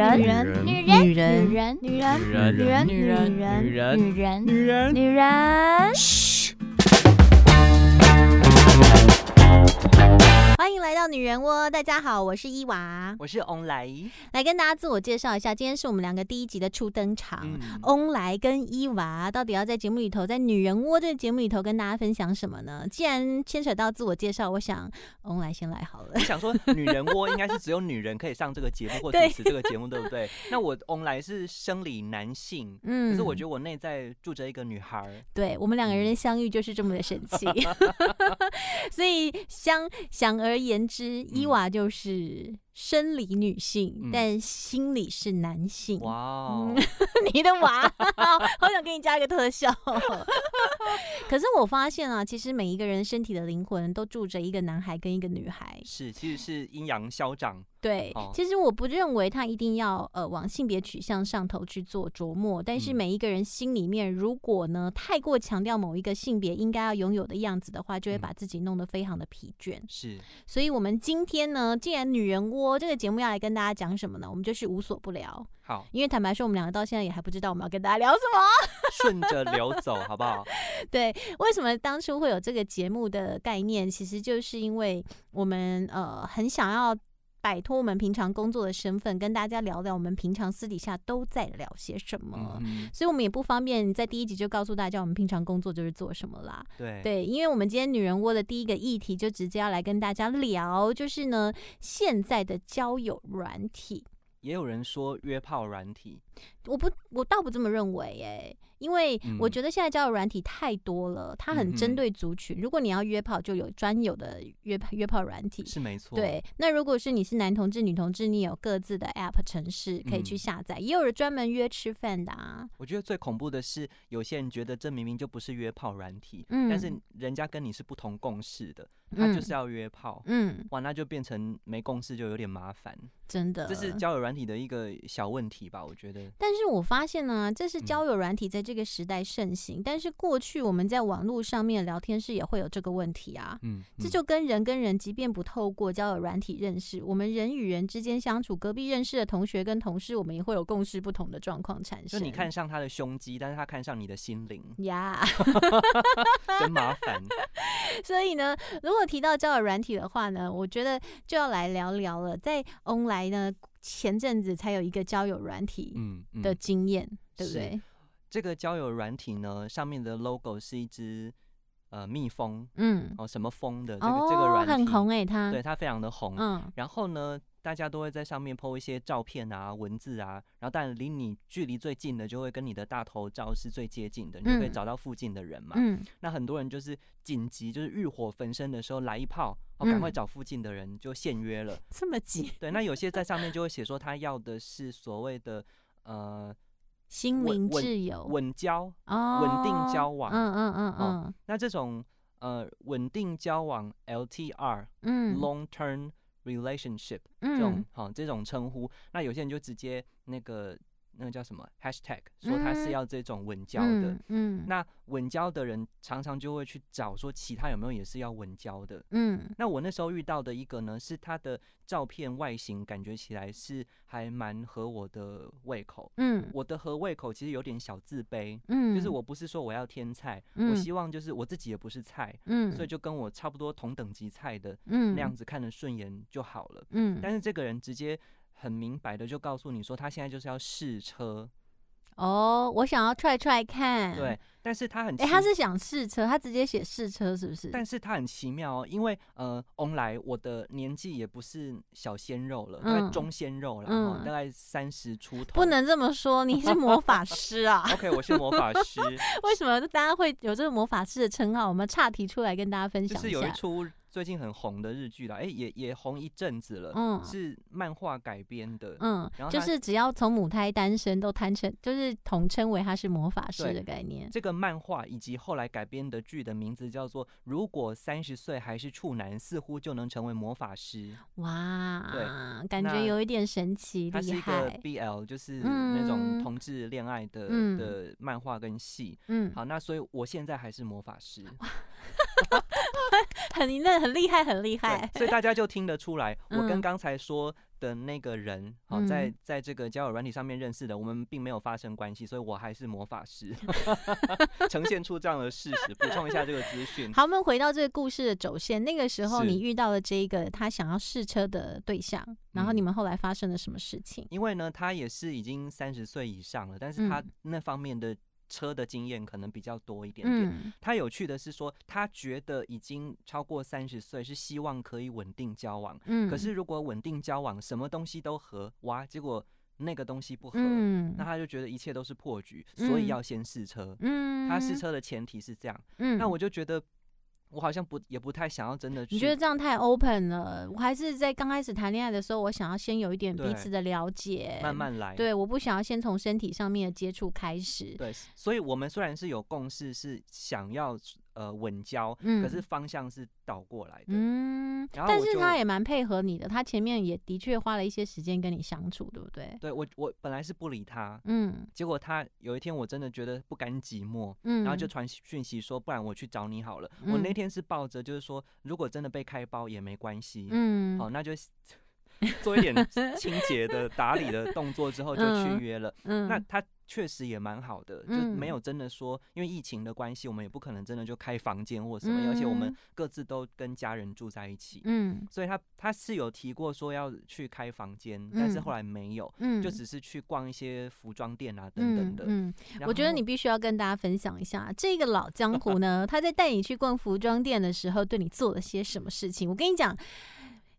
人，女人，女女人，人，女人，女人，女人，女人，女人，女人，女人，女人，女人。嘘。欢迎来到女人窝，大家好，我是伊娃，我是翁来，来跟大家自我介绍一下。今天是我们两个第一集的初登场。嗯，翁来跟伊娃到底要在节目里头，在女人窝这个节目里头跟大家分享什么呢？既然牵扯到自我介绍，我想翁来先来好了我。想说，女人窝应该是只有女人可以上这个节目或主持这个节目，对不对？那我翁来是生理男性，嗯可是我觉得我内在住着一个女孩儿，对我们两个人的相遇就是这么的神奇，所以相想而言之，伊娃就是生理女性，嗯但心理是男性。哇哦，你的娃，好想给你加一个特效。可是我发现啊，其实每一个人身体的灵魂都住着一个男孩跟一个女孩。是，其实是阴阳消长，对，哦其实我不认为他一定要呃往性别取向上头去做琢磨，但是嗯每一个人心里面，如果呢太过强调某一个性别应该要拥有的样子的话，就会嗯把自己弄得非常的疲倦。是所以，我们今天呢，既然女人窝这个节目要来跟大家讲什么呢？我们就是无所不聊，好，因为坦白说，我们两个到现在也还不知道我们要跟大家聊什么。顺着流走，好不好？对，为什么当初会有这个节目的概念？其实就是因为我们呃很想要摆脱我们平常工作的身份，跟大家聊聊我们平常私底下都在聊些什么。嗯，所以我们也不方便在第一集就告诉大家我们平常工作就是做什么啦。对，对，因为我们今天女人窝的第一个议题就直接要来跟大家聊，就是呢现在的交友软体。也有人说约炮软体，我不，我倒不这么认为诶，因为我嗯觉得现在交友软体太多了，它很针对族群。如果你要约炮，就有专有的约炮约炮软体。是没错，，对，那如果是你是男同志、女同志，你有各自的 App 城市可以去嗯下载，也有人专门约吃饭的啊。我觉得最恐怖的是，有些人觉得这明明就不是约炮软体，嗯但是人家跟你是不同共识的，他嗯就是要约炮，嗯，哇，那就变成没共识，就有点麻烦。真的，这是交友软体的一个小问题吧？我觉得，但是我发现呢，这是嗯交友软体在这个时代盛行，但是过去我们在网络上面聊天室也会有这个问题啊。嗯，嗯这就跟人跟人，即便不透过交友软体认识，我们人与人之间相处，隔壁认识的同学跟同事，我们也会有共识不同的状况产生。就你看上他的胸肌，但是他看上你的心灵，呀 真麻烦。所以呢，如果提到交友软体的话呢，我觉得就要来聊聊了。在 online 呢，前阵子才有一个交友软体的经验，对不对？这个交友软体呢，上面的 logo 是一只呃蜜蜂嗯，哦，什么蜂的这个、这个软体，很红哎、它对，它。非常的红。嗯。然后呢，大家都会在上面 po 一些照片啊、文字啊，然后当然离你距离最近的，就会跟你的大头照是最接近的，你就可以嗯找到附近的人嘛。嗯那很多人就是紧急，就是欲火焚身的时候来一炮，哦，赶快嗯找附近的人就现约了。这么急，对，那有些在上面就会写说他要的是所谓的呃心灵稳稳挚友稳交，哦，稳定交往嗯嗯嗯哦嗯那这种呃稳定交往 LTR、嗯 long term relationship 这种嗯。好、这种称呼，那有些人就直接那个那个叫什么 hashtag 说他是嗯要这种稳交的。嗯嗯那稳交的人常常就会去找说其他有没有也是要稳交的。嗯那我那时候遇到的一个呢，是他的照片外形感觉起来是还蛮合我的胃口。嗯我的合胃口其实有点小自卑，嗯，就是我不是说我要添菜，嗯我希望就是我自己也不是菜，嗯，所以就跟我差不多同等级菜的嗯那样子看着顺眼就好了。嗯，但是这个人直接很明白的就告诉你说，他现在就是要试车，哦，我想要踹踹看，对，，但是他很哎，奇他是想试车，他直接写试车是不是？但是他很奇妙哦，因为呃，翁来我的年纪也不是小鲜肉了，大概嗯中鲜肉了大概三十出头。不能这么说，你是魔法师啊？OK，我是魔法师，为什么大家会有这个魔法师的称号？我们岔题出来跟大家分享就是有一下。出最近很红的日剧啦，哎、也也红一阵子了，嗯是漫画改编的，嗯然，后就是只要从母胎单身都摊成，就是统称为他是魔法师的概念。这个漫画以及后来改编的剧的名字叫做《如果三十岁还是处男，似乎就能成为魔法师》。哇，对感觉有一点神奇，厉它是一个。BL，就是嗯那种同志恋爱的、嗯的漫画跟戏。嗯，好，那所以我现在还是魔法师。很 很那很厉害，很厉害。所以大家就听得出来，我跟嗯刚才说的那个人，好、嗯在在这个交友软体上面认识的，我们并没有发生关系，所以我还是魔法师，呈现出这样的事实，补充一下这个资讯。好，我们回到这个故事的轴线。那个时候，你遇到了这一个他想要试车的对象，然后嗯你们后来发生了什么事情？因为呢，他也是已经三十岁以上了，但是他嗯那方面的车的经验可能比较多一点点。嗯他有趣的是说，他觉得已经超过三十岁，是希望可以稳定交往。嗯，可是如果稳定交往，什么东西都合，哇，结果那个东西不合，嗯那他就觉得一切都是破局，所以嗯要先试车。嗯，他试车的前提是这样，嗯，那我就觉得我好像不也不太想要真的去。你觉得这样太 open 了？我还是在刚开始谈恋爱的时候，我想要先有一点彼此的了解，慢慢来？对，我不想要先从身体上面的接触开始。对，所以我们虽然是有共识，是想要呃稳交，嗯可是方向是倒过来的。嗯，但是然后但是他也蛮配合你的，他前面也的确花了一些时间跟你相处，对不对？对我我本来是不理他，嗯结果他有一天我真的觉得不甘寂寞，嗯，然后就传讯息说，不然我去找你好了。我那嗯天是抱着就是说，如果真的被开包也没关系，嗯好，那就 做一点清洁的打理的动作之后就嗯去约了。嗯，那他确实也蛮好的，就没有真的说，因为疫情的关系，我们也不可能真的就开房间或什么，而且我们嗯各自都跟家人住在一起，嗯所以他他是有提过说要去开房间，但是嗯后来没有，嗯，就只是去逛一些服装店啊等等的。嗯，嗯我觉得你必须要跟大家分享一下，这个老江湖呢，他在带你去逛服装店的时候，对你做了些什么事情。我跟你讲，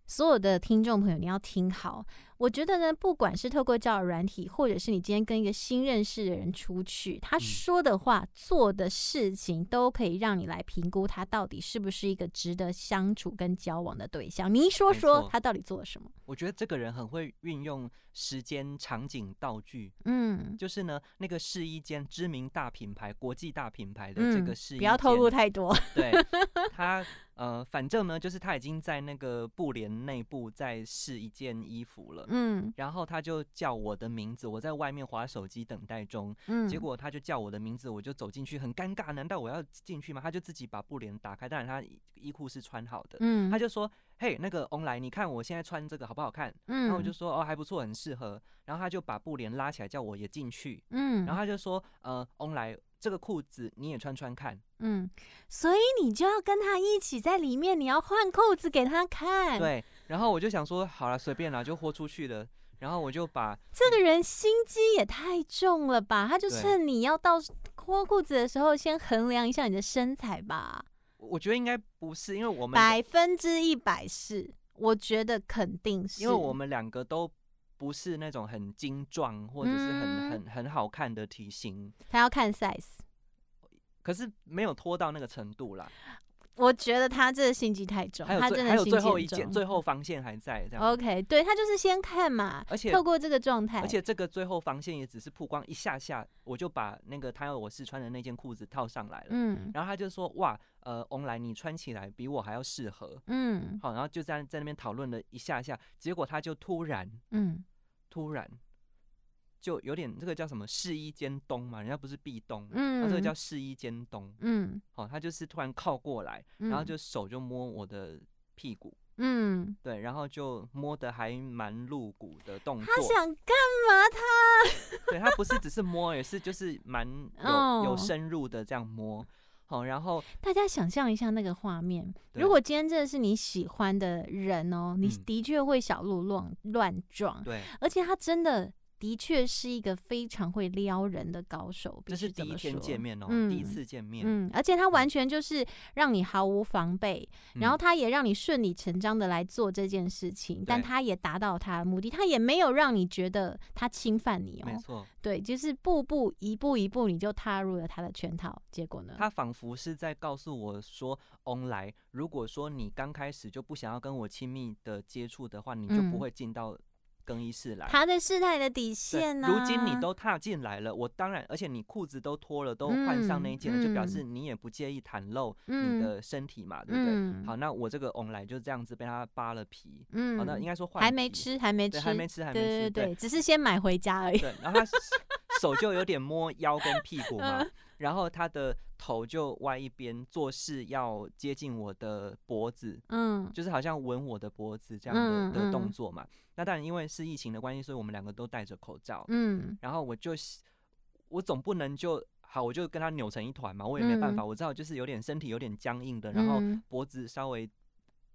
所有的听众朋友，你要听好。我觉得呢，不管是透过交友软体，或者是你今天跟一个新认识的人出去，他嗯说的话、做的事情，都可以让你来评估他到底是不是一个值得相处跟交往的对象。你说说他到底做了什么？我觉得这个人很会运用时间、场景、道具。嗯就是呢，那个试衣间知名大品牌、国际大品牌的这嗯个试衣间，不要透露太多。对 他，呃，反正呢，就是他已经在那个布帘内部在试一件衣服了，嗯。然后他就叫我的名字，我在外面划手机等待中，嗯，结果他就叫我的名字，我就走进去，很尴尬，难道我要进去吗？他就自己把布帘打开，当然他衣衣裤是穿好的，嗯，他就说，嘿，那个翁来，你看我现在穿这个好不好看？嗯，然后我就说，哦，还不错，很适合。然后他就把布帘拉起来，叫我也进去，嗯，然后他就说，呃，翁来，这个裤子你也穿穿看。嗯，所以你就要跟他一起在里面，你要换裤子给他看。，对，然后我就想说，好了，随便啦，就豁出去了。然后我就把这个人心机也太重了吧？他就对趁你要到脱裤子的时候，先衡量一下你的身材吧。我觉得应该不是，因为我们百分之一百是，我觉得肯定是，因为我们两个都不是那种很精壮或者是很、嗯很很好看的体型，他要看 size。可是没有拖到那个程度啦。我觉得他这个心机太重，他真的心最还有最后一件，最后防线还在这样。OK，对他就是先看嘛，而且透过这个状态，而且这个最后防线也只是曝光一下下，我就把那个他要我试穿的那件裤子套上来了。嗯然后他就说：“哇，呃，翁来你穿起来比我还要适合。嗯”好，然后就在在那边讨论了一下下，结果他就突然嗯突然就有点这个叫什么试衣间东嘛，人家不是壁咚，嗯，那这个叫试衣间东。嗯，好，他就是突然靠过来，嗯然后就手就摸我的屁股，嗯，对，然后就摸的还蛮露骨的动作他。想干嘛他？对他不是只是摸，也是就是蛮有、哦有深入的这样摸。好，然后大家想象一下那个画面，如果今天真的是你喜欢的人哦，你嗯的确会小鹿乱乱撞，对，而且他真的的确是一个非常会撩人的高手，这是第一天见面哦，嗯第一次见面，嗯，而且他完全就是让你毫无防备，然后嗯。他也让你顺理成章的来做这件事情，但他也达到他的目的，他也没有让你觉得他侵犯你哦，没。错，对，就是步步一步一步你就踏入了他的圈套，结果呢？他仿佛是在告诉我说：“翁来，如果说你刚开始就不想要跟我亲密的接触的话，你就嗯。不会进到更衣室来。他在试探你的底对线呢、如今你都踏进来了，我当然，而且你裤子都脱了，都换上那一件了，就表示你也不介意袒露你嗯。的身体嘛，对不对？嗯。好，那我这个翁来就这样子被他扒了皮，嗯。好，那应该说换还没，吃，还没吃，对，还没吃，还没对吃，对对，只是先买回家而已。对，然后他手 就有点摸腰跟屁股嘛，然后他的头就歪一边，做事要接近我的脖子，嗯就是好像吻我的脖子这样嗯的的动嗯作嘛。那当然因为是疫情的关系，所以我们两个都戴着口罩。嗯然后我就我总不能就好，我就跟他扭成一团嘛，我也没办法。嗯我知道就是有点身体有点僵硬的，然后嗯脖子稍微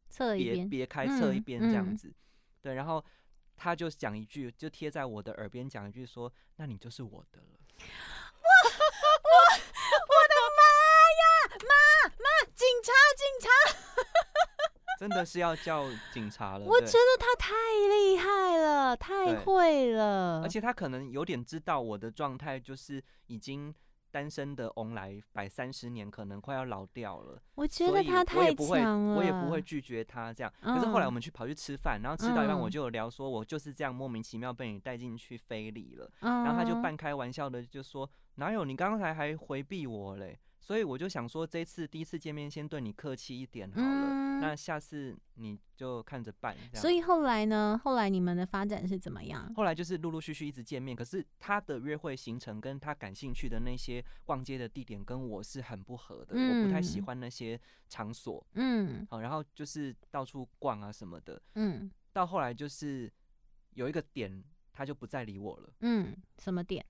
侧一边，别别开侧一嗯边这样嗯子，对，然后他就讲一句，就贴在我的耳边讲一句说：“那你就是我的了。我我的妈呀，妈妈，警察警察！”真的是要叫警察了，我觉得他太厉害了，太会了，而且他可能有点知道我的状态，就是已经单身的翁来百三十年，可能快要老掉了。我觉得他太也不会，强了，我也不会拒绝他这样。可是后来我嗯们去跑去吃饭，然后吃到一半我嗯就有聊说，我就是这样莫名其妙被你带进去非礼了。嗯，然后他就半开玩笑的就说：“哪有你刚才还回避我嘞？”所以我就想说，这次第一次见面先对你客气一点好了，嗯那下次你就看着办。所以后来呢？后来你们的发展是怎么样？后来就是陆陆续续一直见面，可是他的约会行程跟他感兴趣的那些逛街的地点跟我是很不合的，我不太喜嗯欢那些场所。嗯好，然后就是到处逛啊什么的，嗯到后来就是有一个点，他就不再理我了。嗯，什么点？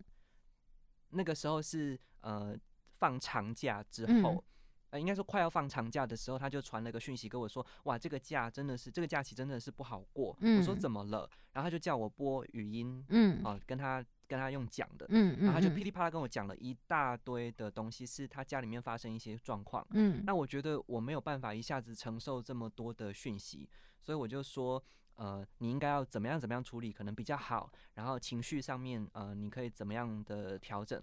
那个时候是呃放长假之嗯后，呃应该说快要放长假的时候，他就传了个讯息跟我说，哇，这个假真的是这个假期真的是不好过。我说嗯怎么了？然后他就叫我播语音嗯啊、跟他跟他用讲的。嗯嗯，然后他就嗯噼里啪啦跟我讲了一大堆的东西，是他家里面发生一些状况。嗯那我觉得我没有办法一下子承受这么多的讯息，所以我就说，呃，你应该要怎么样怎么样处理可能比较好，然后情绪上面，呃，你可以怎么样的调整？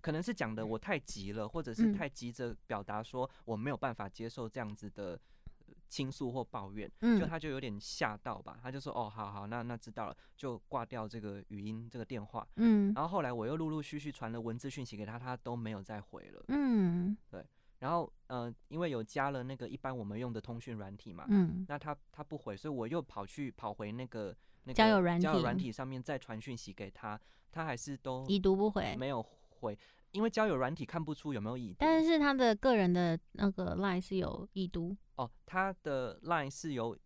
可能是讲的我太急了，或者是嗯。太急着表达说我没有办法接受这样子的呃倾诉或抱怨，就嗯。他就有点吓到吧，他就说哦，好好，那那知道了，就挂掉这个语音这个电话。嗯。然后后来我又陆陆续续传了文字讯息给他，他都没有再回了。嗯。对然后呃，因为有加了那个一般我们用的通讯软体嘛，嗯。那他他不回，所以我又跑去跑回那个那个交友软体上面再传讯息给他，他还是都已读不回，没有回，因为交友软体看不出有没有已读。但是他的个人的那个 line 是有已读哦，他的 line 是有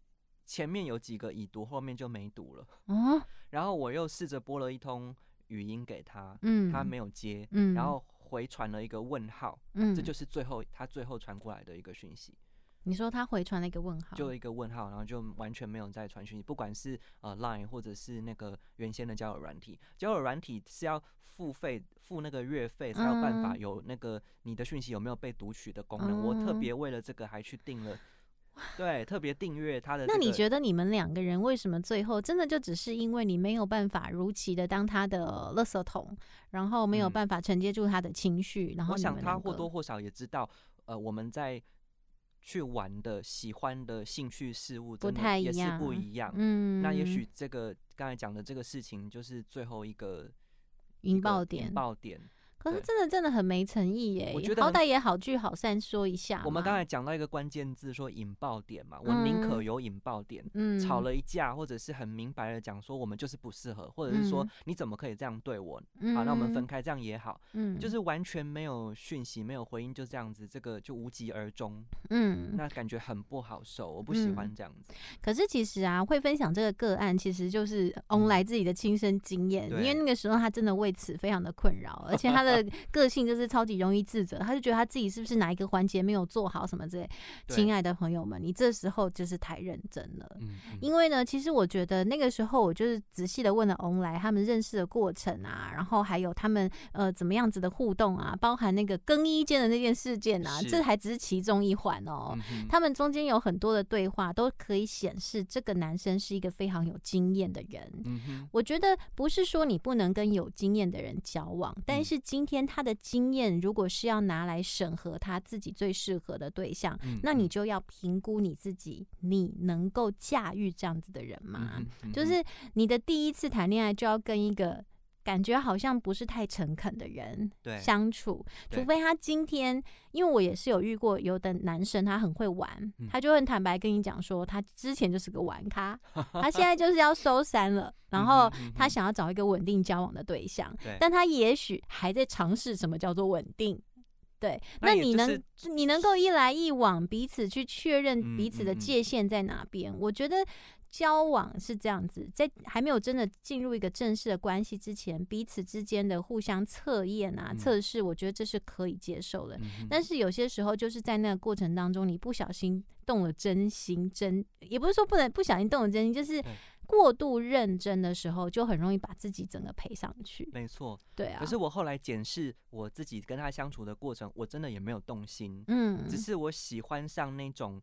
前面有几个已读，后面就没读了。哦，然后我又试着拨了一通语音给他，嗯，他没有接，嗯，然后回传了一个问号，嗯，这就是最后他最后传过来的一个讯息。你说他回传了一个问号，就一个问号，然后就完全没有再传讯息，不管是呃 Line 或者是那个原先的交友软体，交友软体是要付费付那个月费才有办法嗯有那个你的讯息有没有被读取的功能。我特嗯别为了这个还去订了，对，特别订阅他的、那你觉得你们两个人为什么最后真的就只是因为你没有办法如期的当他的垃圾桶，然后没有嗯办法承接住他的情绪，然后我想他或多或少也知道，呃，我们在去玩的喜欢的兴趣事物不太一也是不一样。嗯，那也许这个刚才讲的这个事情，就是最后一个引爆点，可是真的真的很没诚意耶，我觉得好歹也好聚好散说一下。我们刚才讲到一个关键字，说引爆点嘛，我宁可嗯有引爆点。嗯吵了一架，或者是很明白的讲说我们就是不适合，或者是说嗯你怎么可以这样对我？嗯，好，那我们分开，这样也好。嗯，就是完全没有讯息，没有回应，就这样子，这个就无疾而终，嗯，那感觉很不好受，我不喜欢嗯这样子。可是其实啊，会分享这个个案，其实就是翁来自己的亲身经验，因为那个时候他真的为此非常的困扰，而且他的个性就是超级容易自责，他就觉得他自己是不是哪一个环节没有做好什么之类。亲爱的朋友们，你这时候就是太认真了。嗯，嗯因为呢，其实我觉得那个时候我就是仔细的问了翁来他们认识的过程啊，然后还有他们呃怎么样子的互动啊，包含那个更衣间的那件事件啊，这还只是其中一环哦。嗯哼他们中间有很多的对话，都可以显示这个男生是一个非常有经验的人。嗯，我觉得不是说你不能跟有经验的人交往，但嗯是今天他的经验如果是要拿来审核他自己最适合的对象，嗯那你嗯就要评估你自己，你能够驾驭这样子的人嗯吗？就是你的第一次谈恋爱就要跟一个感觉好像不是太诚恳的人对相处，除非他今天，因为我也是有遇过有的男生，他很会玩，嗯他就很坦白跟你讲说，他之前就是个玩咖，他现在就是要收山了，然后他想要找一个稳定交往的对象，对但他也许还在尝试什么叫做稳定。对，那你能、就是你能够一来一往，彼此去确认嗯彼此的界限在哪边？我觉得交往是这样子，在还没有真的进入一个正式的关系之前，彼此之间的互相测验啊、嗯测试，我觉得这是可以接受的。但是有些时候，就是在那个过程当中，你不小心动了真心，真也不是说不能不小心动了真心，就是对过度认真的时候，就很容易把自己整个赔上去。没错。对啊，可是我后来检视我自己跟他相处的过程，我真的也没有动心，嗯，只是我喜欢上那种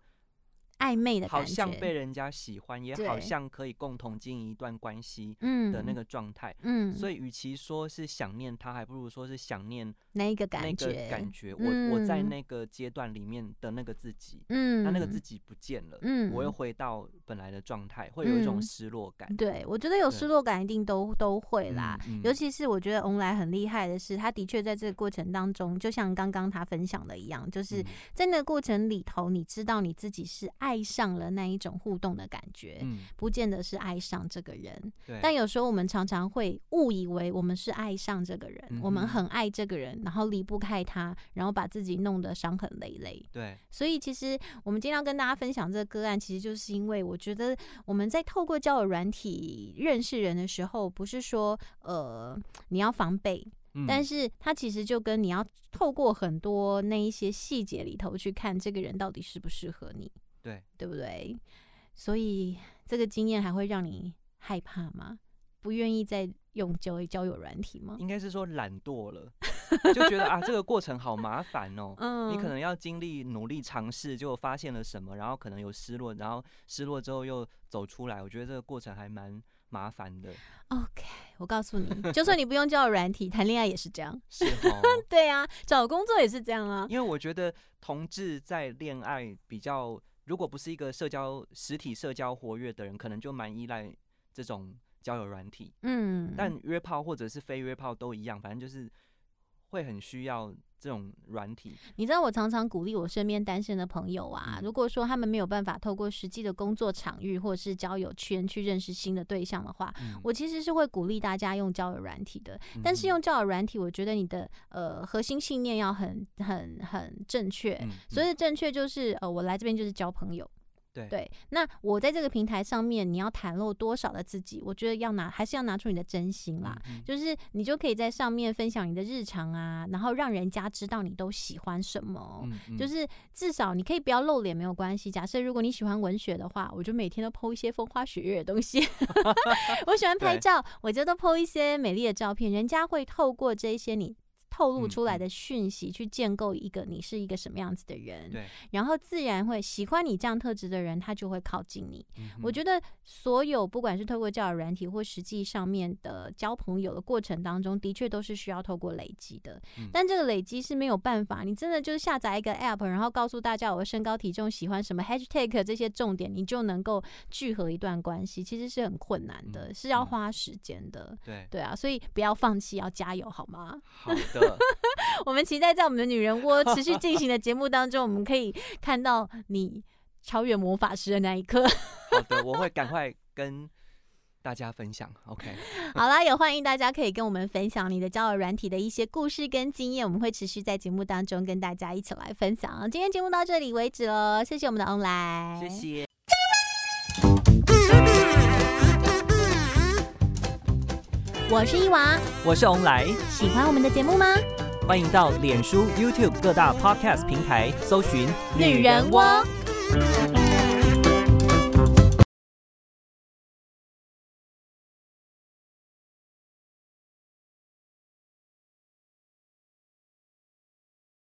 暧昧的好感觉，像被人家喜欢，也好像可以共同经营一段关系嗯的那个状态。嗯，所以，与其说是想念他，还不如说是想念那一个那个感觉。我我在嗯。那个阶段里面的那个自己，嗯，那那个自己不见了，嗯，我又回到本来的状态，会有一种嗯。失落感。对，我觉得有失落感一定都都会啦。嗯嗯。尤其是我觉得翁来很厉害的是，他的确在这个过程当中，就像刚刚他分享的一样，就是嗯。在那个过程里头，你知道你自己是爱上了那一种互动的感觉，嗯，不见得是爱上这个人。对，但有时候我们常常会误以为我们是爱上这个人，嗯我们很爱这个人，然后离不开他，然后把自己弄得伤痕累累。对，所以其实我们今天要跟大家分享这个个案，其实就是因为我觉得我们在透过交友软体认识人的时候，不是说呃你要防备，嗯。但是它其实就跟你要透过很多那一些细节里头去看这个人到底适不适合你，对，对不对？所以这个经验还会让你害怕吗？不愿意再用交交友软体吗？应该是说懒惰了，就觉得啊，这个过程好麻烦哦。嗯你可能要经历努力尝试，就发现了什么，然后可能有失落，然后失落之后又走出来。我觉得这个过程还蛮麻烦的，OK，我告诉你，就算你不用交友软体，谈恋爱也是这样。是哦。对啊，找工作也是这样啊。因为我觉得同志在恋爱比较，如果不是一个社交实体社交活跃的人，可能就蛮依赖这种交友软体。嗯，但约炮或者是非约炮都一样，反正就是会很需要这种软体。你知道，我常常鼓励我身边单身的朋友啊，嗯如果说他们没有办法透过实际的工作场域或者是交友圈去认识新的对象的话，嗯我其实是会鼓励大家用交友软体的。但是嗯用交友软体，我觉得你的呃核心信念要很很很正确。嗯所谓的正确就是呃，我来这边就是交朋友。对对，那我在这个平台上面，你要袒露多少的自己？我觉得要拿，还是要拿出你的真心啦。嗯嗯就是你就可以在上面分享你的日常啊，然后让人家知道你都喜欢什么。就是至少你可以不要露脸没有关系。假设如果你喜欢文学的话，我就每天都 PO 一些风花雪月的东西。我喜欢拍照，我就都 PO 一些美丽的照片。人家会透过这一些你透露出来的讯息，去建构一个你是一个什么样子的人，对，然后自然会喜欢你这样特质的人，他就会靠近你。我觉得所有不管是透过交友软体或实际上面的交朋友的过程当中，的确都是需要透过累积的。嗯但这个累积是没有办法，你真的就是下载一个 app，然后告诉大家我的身高体重、喜欢什么 hashtag 这些重点，你就能够聚合一段关系，其实是很困难的，嗯是要嗯花时间的。对，对啊，所以不要放弃，要加油，好吗？好的，我们期待在我们的女人窝 持续进行的节目当中，我们可以看到你超越魔法师的那一刻。好的，我会赶快跟大家分享。OK，好啦，也欢迎大家可以跟我们分享你的交友软体的一些故事跟经验，我们会持续在节目当中跟大家一起来分享。今天节目到这里为止喽，谢谢我们的翁来，谢。谢。我是伊娃，我是翁来，喜欢我们的节目吗？欢迎到脸书、YouTube 各大 Podcast 平台搜寻女人窝。